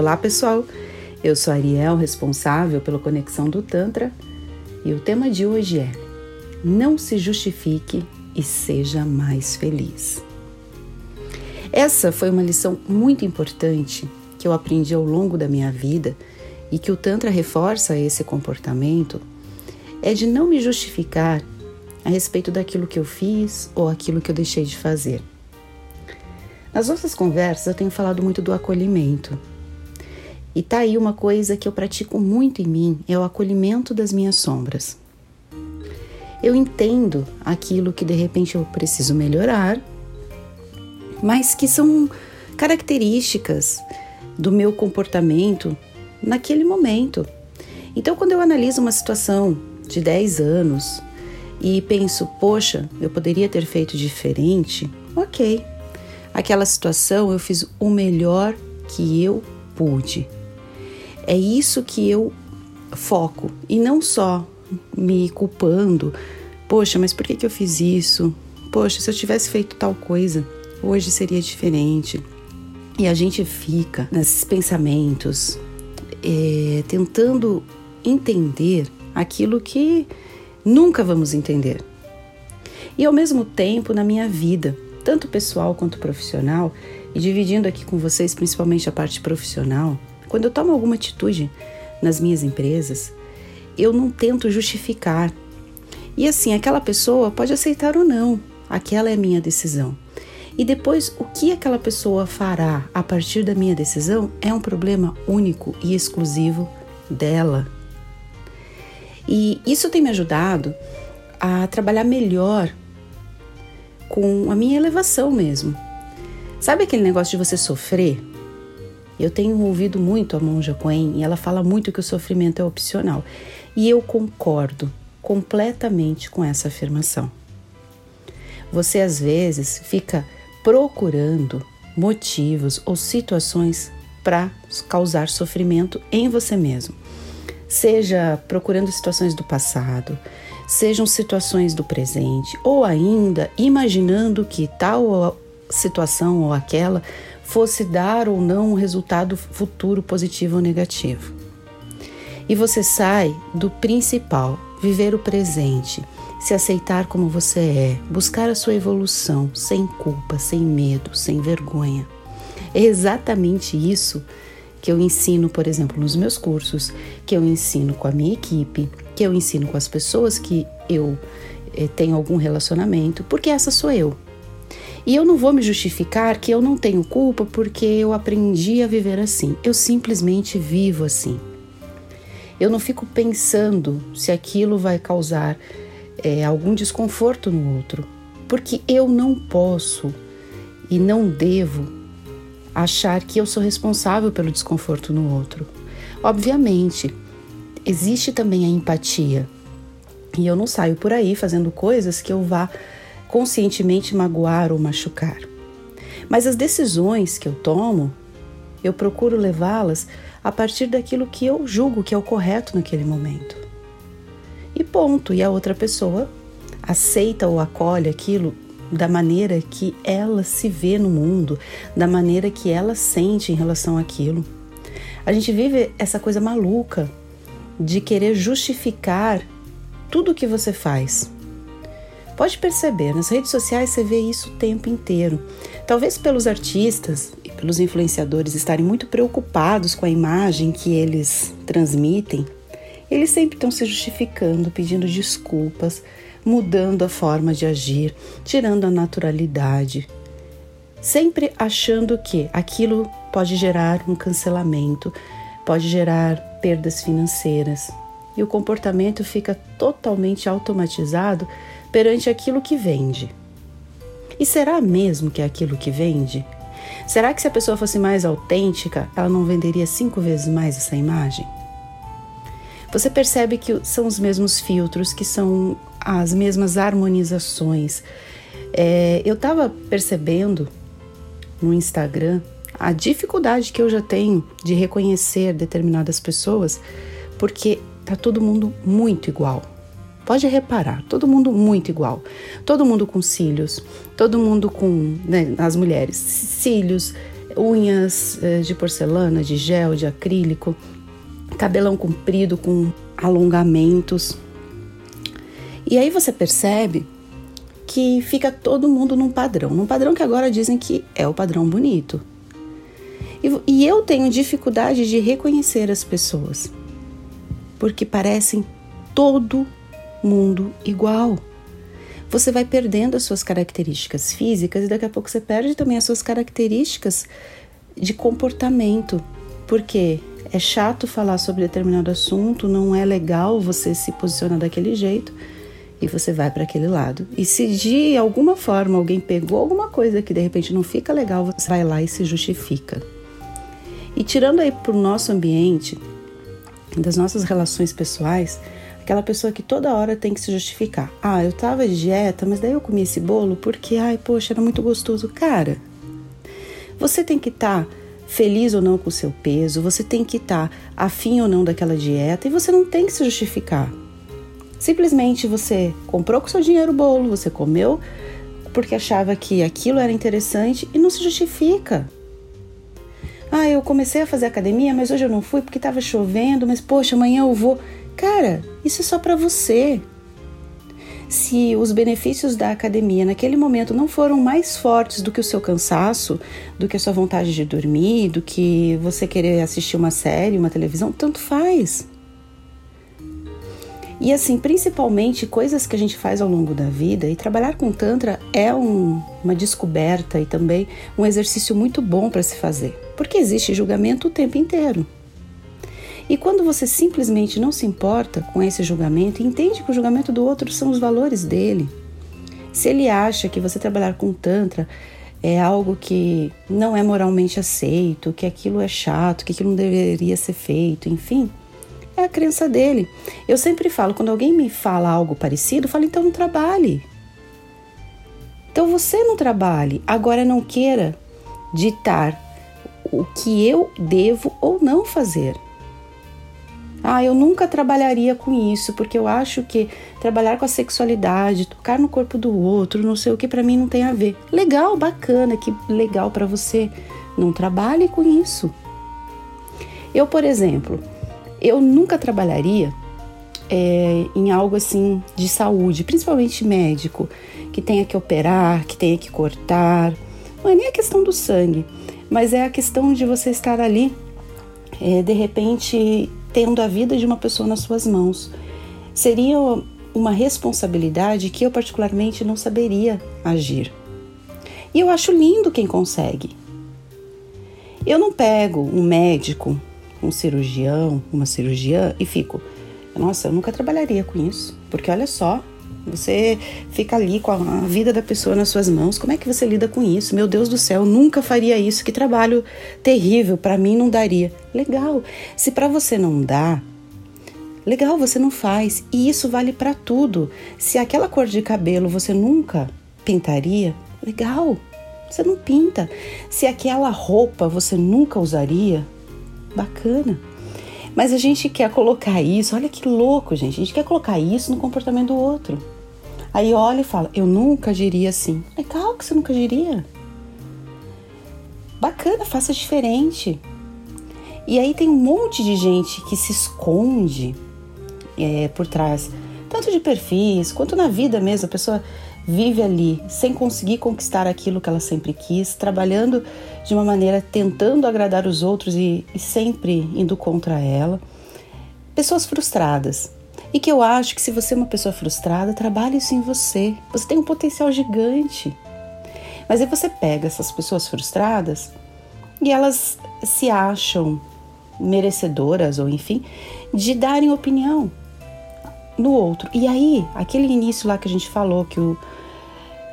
Olá, pessoal. Eu sou Ariel, responsável pela conexão do Tantra, e o tema de hoje é: Não se justifique e seja mais feliz. Essa foi uma lição muito importante que eu aprendi ao longo da minha vida e que o Tantra reforça esse comportamento é de não me justificar a respeito daquilo que eu fiz ou aquilo que eu deixei de fazer. Nas nossas conversas eu tenho falado muito do acolhimento. E tá aí uma coisa que eu pratico muito em mim, é o acolhimento das minhas sombras. Eu entendo aquilo que de repente eu preciso melhorar, mas que são características do meu comportamento naquele momento. Então, quando eu analiso uma situação de 10 anos e penso, poxa, eu poderia ter feito diferente, ok. Aquela situação eu fiz o melhor que eu pude. É isso que eu foco e não só me culpando. Poxa, mas por que, que eu fiz isso? Poxa, se eu tivesse feito tal coisa, hoje seria diferente. E a gente fica nesses pensamentos, é, tentando entender aquilo que nunca vamos entender. E ao mesmo tempo, na minha vida, tanto pessoal quanto profissional, e dividindo aqui com vocês principalmente a parte profissional, quando eu tomo alguma atitude nas minhas empresas, eu não tento justificar. E assim, aquela pessoa pode aceitar ou não, aquela é a minha decisão. E depois, o que aquela pessoa fará a partir da minha decisão é um problema único e exclusivo dela. E isso tem me ajudado a trabalhar melhor com a minha elevação mesmo. Sabe aquele negócio de você sofrer? Eu tenho ouvido muito a Monja Quen e ela fala muito que o sofrimento é opcional. E eu concordo completamente com essa afirmação. Você às vezes fica procurando motivos ou situações para causar sofrimento em você mesmo. Seja procurando situações do passado, sejam situações do presente, ou ainda imaginando que tal situação ou aquela fosse dar ou não um resultado futuro positivo ou negativo. E você sai do principal, viver o presente se aceitar como você é, buscar a sua evolução sem culpa, sem medo, sem vergonha. É exatamente isso que eu ensino, por exemplo, nos meus cursos, que eu ensino com a minha equipe, que eu ensino com as pessoas que eu eh, tenho algum relacionamento, porque essa sou eu. E eu não vou me justificar que eu não tenho culpa porque eu aprendi a viver assim. Eu simplesmente vivo assim. Eu não fico pensando se aquilo vai causar é, algum desconforto no outro, porque eu não posso e não devo achar que eu sou responsável pelo desconforto no outro. Obviamente, existe também a empatia. E eu não saio por aí fazendo coisas que eu vá conscientemente magoar ou machucar. Mas as decisões que eu tomo, eu procuro levá-las a partir daquilo que eu julgo que é o correto naquele momento e ponto. E a outra pessoa aceita ou acolhe aquilo da maneira que ela se vê no mundo, da maneira que ela sente em relação àquilo. A gente vive essa coisa maluca de querer justificar tudo o que você faz. Pode perceber, nas redes sociais você vê isso o tempo inteiro. Talvez pelos artistas e pelos influenciadores estarem muito preocupados com a imagem que eles transmitem, eles sempre estão se justificando, pedindo desculpas, mudando a forma de agir, tirando a naturalidade, sempre achando que aquilo pode gerar um cancelamento, pode gerar perdas financeiras. E o comportamento fica totalmente automatizado perante aquilo que vende. E será mesmo que é aquilo que vende? Será que se a pessoa fosse mais autêntica, ela não venderia cinco vezes mais essa imagem? você percebe que são os mesmos filtros, que são as mesmas harmonizações. É, eu estava percebendo no Instagram a dificuldade que eu já tenho de reconhecer determinadas pessoas, porque tá todo mundo muito igual. Pode reparar, todo mundo muito igual. Todo mundo com cílios, todo mundo com, né, as mulheres, cílios, unhas eh, de porcelana, de gel, de acrílico, cabelão comprido com alongamentos. E aí você percebe que fica todo mundo num padrão, num padrão que agora dizem que é o padrão bonito. E, e eu tenho dificuldade de reconhecer as pessoas, porque parecem todo mundo igual. Você vai perdendo as suas características físicas e daqui a pouco você perde também as suas características de comportamento, porque é chato falar sobre determinado assunto, não é legal você se posicionar daquele jeito e você vai para aquele lado. E se de alguma forma alguém pegou alguma coisa que de repente não fica legal, você vai lá e se justifica. E tirando aí para o nosso ambiente, das nossas relações pessoais, aquela pessoa que toda hora tem que se justificar. Ah, eu tava de dieta, mas daí eu comi esse bolo porque, ai, poxa, era muito gostoso. Cara, você tem que estar tá feliz ou não com o seu peso, você tem que estar tá afim ou não daquela dieta e você não tem que se justificar. Simplesmente você comprou com seu dinheiro o bolo, você comeu porque achava que aquilo era interessante e não se justifica. Ah, eu comecei a fazer academia, mas hoje eu não fui porque estava chovendo, mas poxa, amanhã eu vou. Cara, isso é só para você. Se os benefícios da academia naquele momento não foram mais fortes do que o seu cansaço, do que a sua vontade de dormir, do que você querer assistir uma série, uma televisão, tanto faz. E assim, principalmente coisas que a gente faz ao longo da vida, e trabalhar com Tantra é um, uma descoberta e também um exercício muito bom para se fazer, porque existe julgamento o tempo inteiro. E quando você simplesmente não se importa com esse julgamento e entende que o julgamento do outro são os valores dele, se ele acha que você trabalhar com Tantra é algo que não é moralmente aceito, que aquilo é chato, que aquilo não deveria ser feito, enfim, é a crença dele. Eu sempre falo, quando alguém me fala algo parecido, eu falo, então não trabalhe. Então você não trabalhe. Agora não queira ditar o que eu devo ou não fazer. Ah, eu nunca trabalharia com isso, porque eu acho que trabalhar com a sexualidade, tocar no corpo do outro, não sei o que, para mim não tem a ver. Legal, bacana, que legal para você. Não trabalhe com isso. Eu, por exemplo, eu nunca trabalharia é, em algo assim de saúde, principalmente médico, que tenha que operar, que tenha que cortar. Não é nem a questão do sangue, mas é a questão de você estar ali, é, de repente, tendo a vida de uma pessoa nas suas mãos. Seria uma responsabilidade que eu, particularmente, não saberia agir. E eu acho lindo quem consegue. Eu não pego um médico um cirurgião, uma cirurgiã e fico, nossa, eu nunca trabalharia com isso, porque olha só, você fica ali com a vida da pessoa nas suas mãos. Como é que você lida com isso? Meu Deus do céu, nunca faria isso. Que trabalho terrível, para mim não daria. Legal. Se para você não dá, legal, você não faz. E isso vale para tudo. Se aquela cor de cabelo você nunca pintaria, legal. Você não pinta. Se aquela roupa você nunca usaria, Bacana. Mas a gente quer colocar isso, olha que louco, gente. A gente quer colocar isso no comportamento do outro. Aí olha e fala: Eu nunca diria assim. Legal que você nunca diria. Bacana, faça diferente. E aí tem um monte de gente que se esconde é, por trás, tanto de perfis quanto na vida mesmo. A pessoa vive ali sem conseguir conquistar aquilo que ela sempre quis, trabalhando de uma maneira tentando agradar os outros e, e sempre indo contra ela. Pessoas frustradas. E que eu acho que se você é uma pessoa frustrada, trabalhe isso em você. Você tem um potencial gigante. Mas aí você pega essas pessoas frustradas e elas se acham merecedoras ou enfim de darem opinião no outro. E aí, aquele início lá que a gente falou que o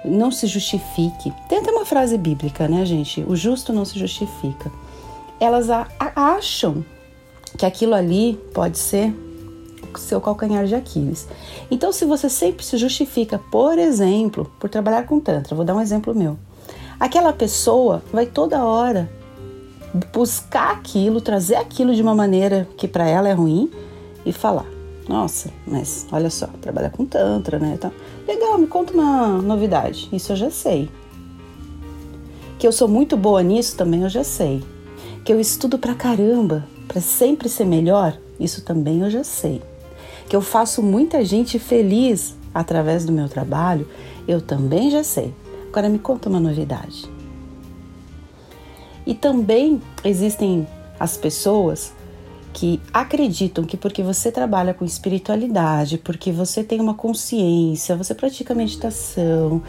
não se justifique. Tem até uma frase bíblica, né, gente? O justo não se justifica. Elas a, a, acham que aquilo ali pode ser o seu calcanhar de Aquiles. Então, se você sempre se justifica, por exemplo, por trabalhar com Tantra, vou dar um exemplo meu. Aquela pessoa vai toda hora buscar aquilo, trazer aquilo de uma maneira que para ela é ruim e falar: Nossa, mas olha só, trabalha com Tantra, né? Então, Legal, me conta uma novidade. Isso eu já sei. Que eu sou muito boa nisso também eu já sei. Que eu estudo pra caramba para sempre ser melhor, isso também eu já sei. Que eu faço muita gente feliz através do meu trabalho, eu também já sei. Agora me conta uma novidade. E também existem as pessoas que acreditam que porque você trabalha com espiritualidade, porque você tem uma consciência, você pratica meditação,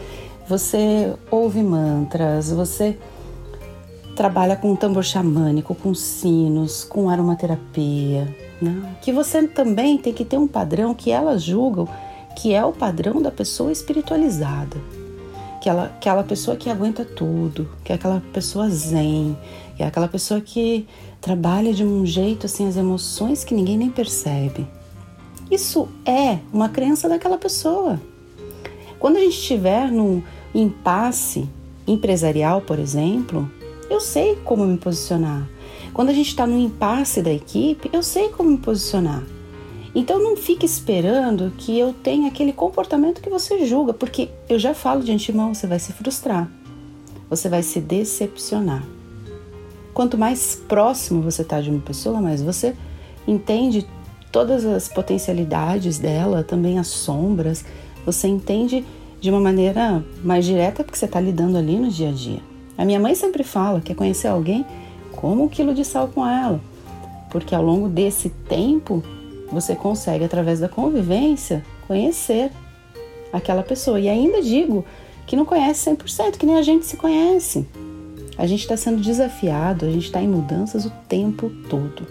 você ouve mantras, você trabalha com tambor xamânico, com sinos, com aromaterapia, né? que você também tem que ter um padrão que elas julgam que é o padrão da pessoa espiritualizada. Que ela, aquela pessoa que aguenta tudo, que é aquela pessoa zen, que é aquela pessoa que trabalha de um jeito assim as emoções que ninguém nem percebe. Isso é uma crença daquela pessoa. Quando a gente estiver num impasse empresarial, por exemplo, eu sei como me posicionar. Quando a gente está no impasse da equipe, eu sei como me posicionar. Então não fique esperando que eu tenha aquele comportamento que você julga, porque eu já falo de antemão, você vai se frustrar. Você vai se decepcionar. Quanto mais próximo você está de uma pessoa, mais você entende todas as potencialidades dela, também as sombras, você entende de uma maneira mais direta porque você está lidando ali no dia a dia. A minha mãe sempre fala que conhecer alguém como um quilo de sal com ela, porque ao longo desse tempo você consegue, através da convivência, conhecer aquela pessoa. E ainda digo que não conhece 100%, que nem a gente se conhece. A gente está sendo desafiado, a gente está em mudanças o tempo todo.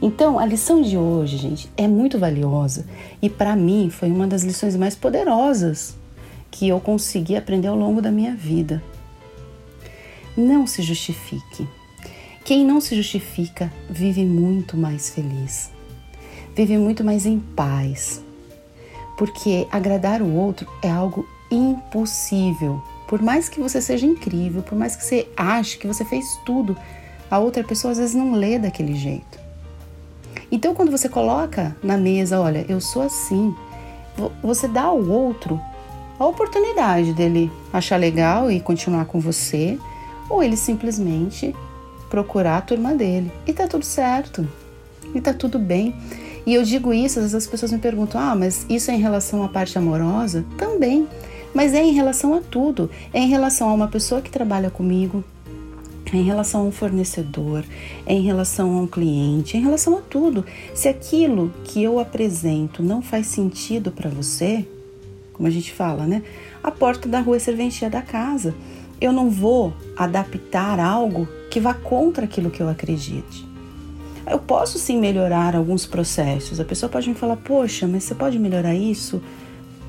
Então, a lição de hoje, gente, é muito valiosa e para mim foi uma das lições mais poderosas que eu consegui aprender ao longo da minha vida. Não se justifique. Quem não se justifica vive muito mais feliz vive muito mais em paz. Porque agradar o outro é algo impossível. Por mais que você seja incrível, por mais que você ache que você fez tudo, a outra pessoa às vezes não lê daquele jeito. Então, quando você coloca na mesa, olha, eu sou assim, você dá ao outro a oportunidade dele achar legal e continuar com você, ou ele simplesmente procurar a turma dele. E tá tudo certo. E tá tudo bem. E eu digo isso, às vezes as pessoas me perguntam: ah, mas isso é em relação à parte amorosa? Também. Mas é em relação a tudo. É em relação a uma pessoa que trabalha comigo, é em relação a um fornecedor, é em relação a um cliente, é em relação a tudo. Se aquilo que eu apresento não faz sentido para você, como a gente fala, né? A porta da rua é serventia da casa. Eu não vou adaptar algo que vá contra aquilo que eu acredite. Eu posso sim melhorar alguns processos. A pessoa pode me falar: Poxa, mas você pode melhorar isso?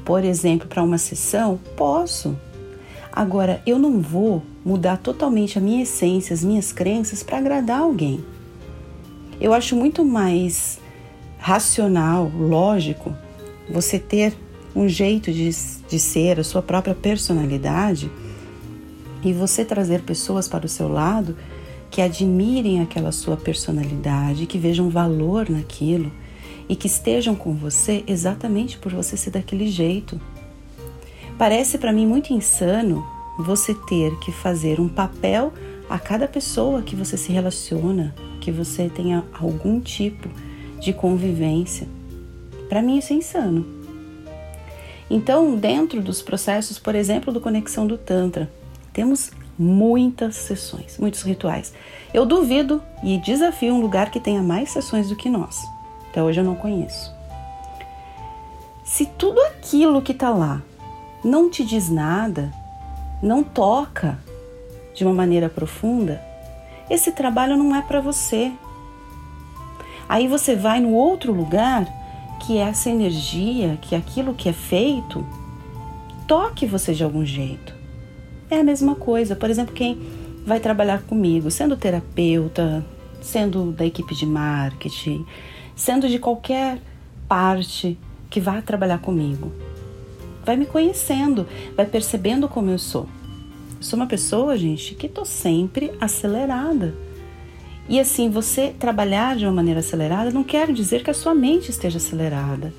Por exemplo, para uma sessão? Posso. Agora, eu não vou mudar totalmente a minha essência, as minhas crenças para agradar alguém. Eu acho muito mais racional, lógico, você ter um jeito de, de ser, a sua própria personalidade e você trazer pessoas para o seu lado que admirem aquela sua personalidade, que vejam valor naquilo e que estejam com você exatamente por você ser daquele jeito. Parece para mim muito insano você ter que fazer um papel a cada pessoa que você se relaciona, que você tenha algum tipo de convivência. Para mim isso é insano. Então, dentro dos processos, por exemplo, do Conexão do Tantra, temos muitas sessões, muitos rituais. Eu duvido e desafio um lugar que tenha mais sessões do que nós. Até hoje eu não conheço. Se tudo aquilo que está lá não te diz nada, não toca de uma maneira profunda, esse trabalho não é para você. Aí você vai no outro lugar que é essa energia, que é aquilo que é feito, toque você de algum jeito. É a mesma coisa. Por exemplo, quem vai trabalhar comigo, sendo terapeuta, sendo da equipe de marketing, sendo de qualquer parte que vá trabalhar comigo, vai me conhecendo, vai percebendo como eu sou. Sou uma pessoa, gente, que tô sempre acelerada. E assim, você trabalhar de uma maneira acelerada não quer dizer que a sua mente esteja acelerada.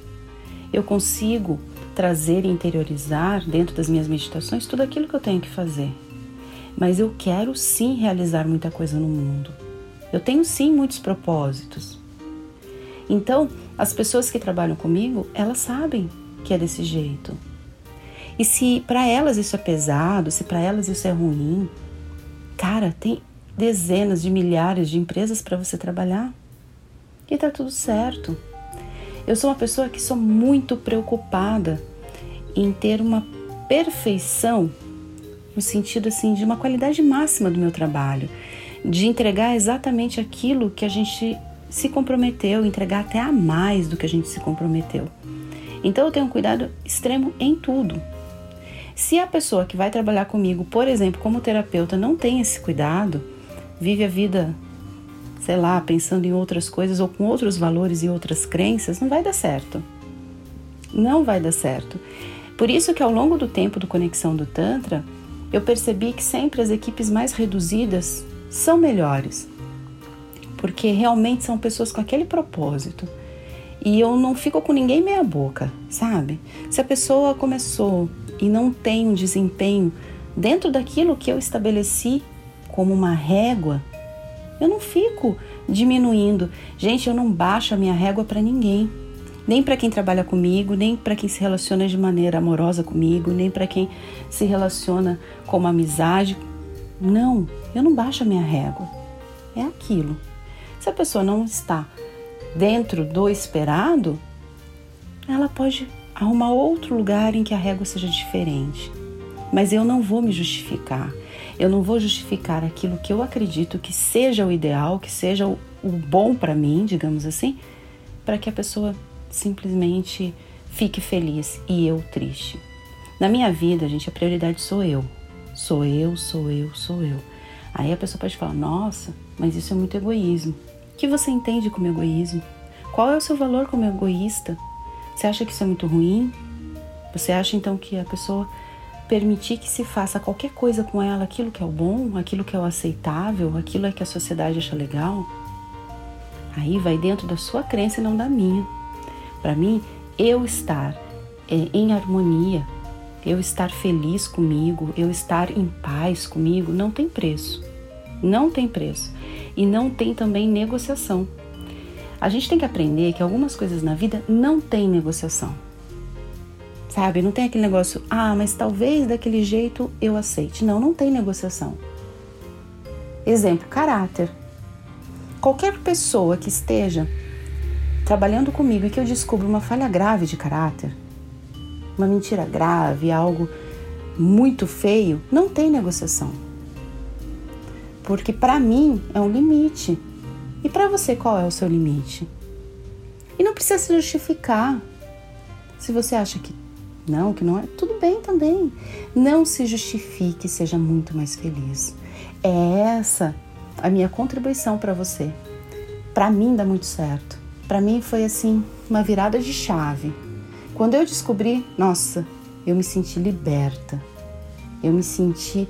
Eu consigo trazer e interiorizar dentro das minhas meditações tudo aquilo que eu tenho que fazer. mas eu quero sim realizar muita coisa no mundo. Eu tenho sim muitos propósitos. Então, as pessoas que trabalham comigo, elas sabem que é desse jeito. E se para elas isso é pesado, se para elas isso é ruim, cara, tem dezenas de milhares de empresas para você trabalhar. E tá tudo certo. Eu sou uma pessoa que sou muito preocupada em ter uma perfeição no sentido assim de uma qualidade máxima do meu trabalho, de entregar exatamente aquilo que a gente se comprometeu, entregar até a mais do que a gente se comprometeu. Então eu tenho um cuidado extremo em tudo. Se a pessoa que vai trabalhar comigo, por exemplo, como terapeuta, não tem esse cuidado, vive a vida, sei lá, pensando em outras coisas ou com outros valores e outras crenças, não vai dar certo. Não vai dar certo. Por isso que ao longo do tempo do Conexão do Tantra, eu percebi que sempre as equipes mais reduzidas são melhores, porque realmente são pessoas com aquele propósito. E eu não fico com ninguém meia boca, sabe? Se a pessoa começou e não tem um desempenho dentro daquilo que eu estabeleci como uma régua, eu não fico diminuindo. Gente, eu não baixo a minha régua para ninguém nem para quem trabalha comigo, nem para quem se relaciona de maneira amorosa comigo, nem para quem se relaciona com uma amizade. Não, eu não baixo a minha régua. É aquilo. Se a pessoa não está dentro do esperado, ela pode arrumar outro lugar em que a régua seja diferente. Mas eu não vou me justificar. Eu não vou justificar aquilo que eu acredito que seja o ideal, que seja o, o bom para mim, digamos assim, para que a pessoa simplesmente fique feliz e eu triste. Na minha vida, gente, a prioridade sou eu. Sou eu, sou eu, sou eu. Aí a pessoa pode falar: nossa, mas isso é muito egoísmo. O que você entende como egoísmo? Qual é o seu valor como egoísta? Você acha que isso é muito ruim? Você acha então que a pessoa permitir que se faça qualquer coisa com ela, aquilo que é o bom, aquilo que é o aceitável, aquilo é que a sociedade acha legal? Aí vai dentro da sua crença e não da minha. Para mim, eu estar é, em harmonia, eu estar feliz comigo, eu estar em paz comigo, não tem preço. Não tem preço. E não tem também negociação. A gente tem que aprender que algumas coisas na vida não tem negociação. Sabe? Não tem aquele negócio, ah, mas talvez daquele jeito eu aceite. Não, não tem negociação. Exemplo, caráter. Qualquer pessoa que esteja trabalhando comigo e que eu descubro uma falha grave de caráter, uma mentira grave, algo muito feio, não tem negociação. Porque para mim é um limite. E para você qual é o seu limite? E não precisa se justificar. Se você acha que não, que não é, tudo bem também. Não se justifique, seja muito mais feliz. É essa a minha contribuição para você. Para mim dá muito certo para mim foi assim uma virada de chave. Quando eu descobri, nossa, eu me senti liberta. Eu me senti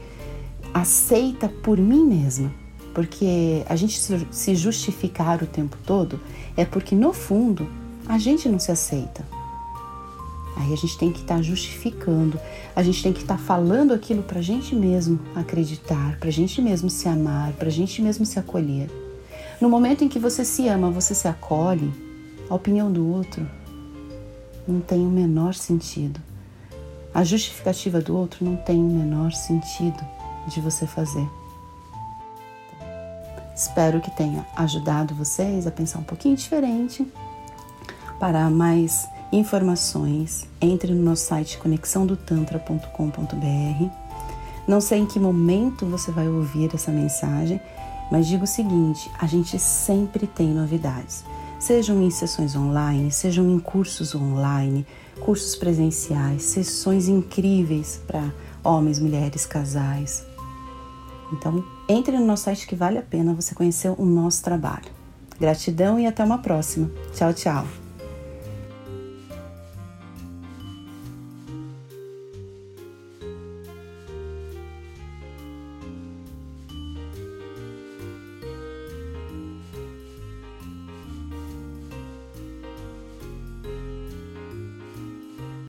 aceita por mim mesma. Porque a gente se justificar o tempo todo é porque no fundo a gente não se aceita. Aí a gente tem que estar tá justificando, a gente tem que estar tá falando aquilo para a gente mesmo acreditar, para a gente mesmo se amar, para a gente mesmo se acolher. No momento em que você se ama, você se acolhe, a opinião do outro não tem o menor sentido. A justificativa do outro não tem o menor sentido de você fazer. Espero que tenha ajudado vocês a pensar um pouquinho diferente. Para mais informações, entre no nosso site conexãodotantra.com.br. Não sei em que momento você vai ouvir essa mensagem, mas digo o seguinte: a gente sempre tem novidades, sejam em sessões online, sejam em cursos online, cursos presenciais, sessões incríveis para homens, mulheres, casais. Então, entre no nosso site que vale a pena você conhecer o nosso trabalho. Gratidão e até uma próxima. Tchau, tchau.